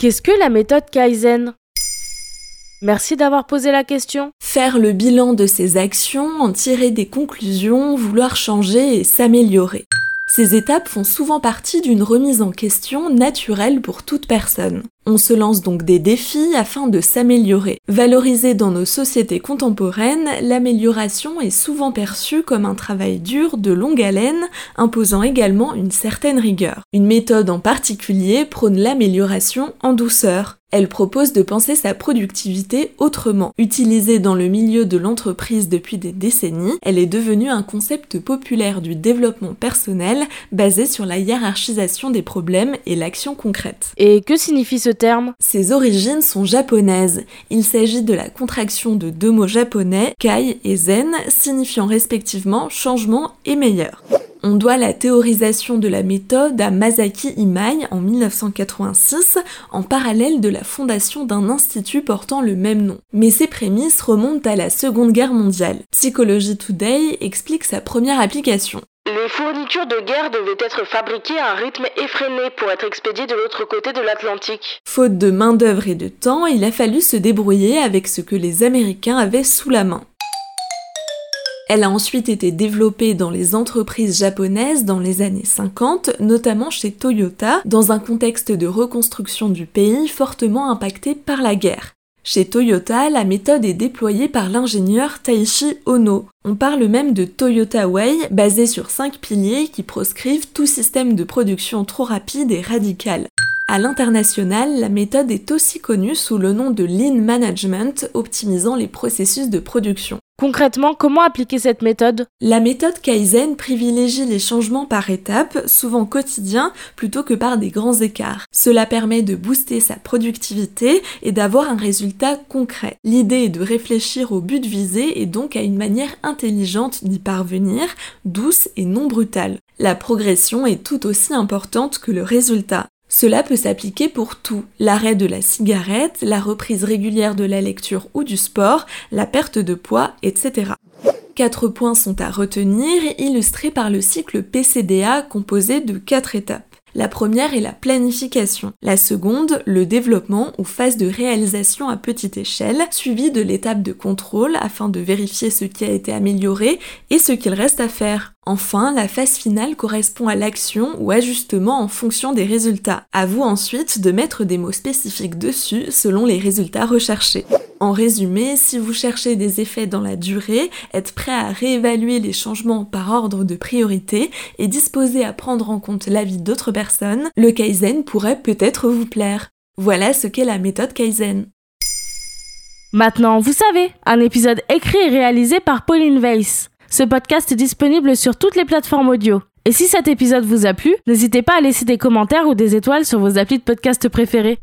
Qu'est-ce que la méthode Kaizen? Merci d'avoir posé la question. Faire le bilan de ses actions, en tirer des conclusions, vouloir changer et s'améliorer. Ces étapes font souvent partie d'une remise en question naturelle pour toute personne. On se lance donc des défis afin de s'améliorer. Valorisée dans nos sociétés contemporaines, l'amélioration est souvent perçue comme un travail dur de longue haleine, imposant également une certaine rigueur. Une méthode en particulier prône l'amélioration en douceur. Elle propose de penser sa productivité autrement. Utilisée dans le milieu de l'entreprise depuis des décennies, elle est devenue un concept populaire du développement personnel basé sur la hiérarchisation des problèmes et l'action concrète. Et que signifie ce terme? Ses origines sont japonaises. Il s'agit de la contraction de deux mots japonais, kai et zen, signifiant respectivement changement et meilleur. On doit la théorisation de la méthode à Masaki Imai en 1986, en parallèle de la fondation d'un institut portant le même nom. Mais ses prémices remontent à la Seconde Guerre mondiale. Psychology Today explique sa première application. Les fournitures de guerre devaient être fabriquées à un rythme effréné pour être expédiées de l'autre côté de l'Atlantique. Faute de main-d'œuvre et de temps, il a fallu se débrouiller avec ce que les Américains avaient sous la main. Elle a ensuite été développée dans les entreprises japonaises dans les années 50, notamment chez Toyota, dans un contexte de reconstruction du pays fortement impacté par la guerre. Chez Toyota, la méthode est déployée par l'ingénieur Taishi Ono. On parle même de Toyota Way, basé sur cinq piliers qui proscrivent tout système de production trop rapide et radical. À l'international, la méthode est aussi connue sous le nom de Lean Management, optimisant les processus de production. Concrètement, comment appliquer cette méthode? La méthode Kaizen privilégie les changements par étapes, souvent quotidiens, plutôt que par des grands écarts. Cela permet de booster sa productivité et d'avoir un résultat concret. L'idée est de réfléchir au but visé et donc à une manière intelligente d'y parvenir, douce et non brutale. La progression est tout aussi importante que le résultat. Cela peut s'appliquer pour tout, l'arrêt de la cigarette, la reprise régulière de la lecture ou du sport, la perte de poids, etc. Quatre points sont à retenir, illustrés par le cycle PCDA composé de quatre étapes. La première est la planification, la seconde le développement ou phase de réalisation à petite échelle, suivie de l'étape de contrôle afin de vérifier ce qui a été amélioré et ce qu'il reste à faire. Enfin, la phase finale correspond à l'action ou ajustement en fonction des résultats. À vous ensuite de mettre des mots spécifiques dessus selon les résultats recherchés. En résumé, si vous cherchez des effets dans la durée, êtes prêt à réévaluer les changements par ordre de priorité et disposé à prendre en compte l'avis d'autres personnes, le Kaizen pourrait peut-être vous plaire. Voilà ce qu'est la méthode Kaizen. Maintenant, vous savez, un épisode écrit et réalisé par Pauline Weiss. Ce podcast est disponible sur toutes les plateformes audio. Et si cet épisode vous a plu, n'hésitez pas à laisser des commentaires ou des étoiles sur vos applis de podcast préférés.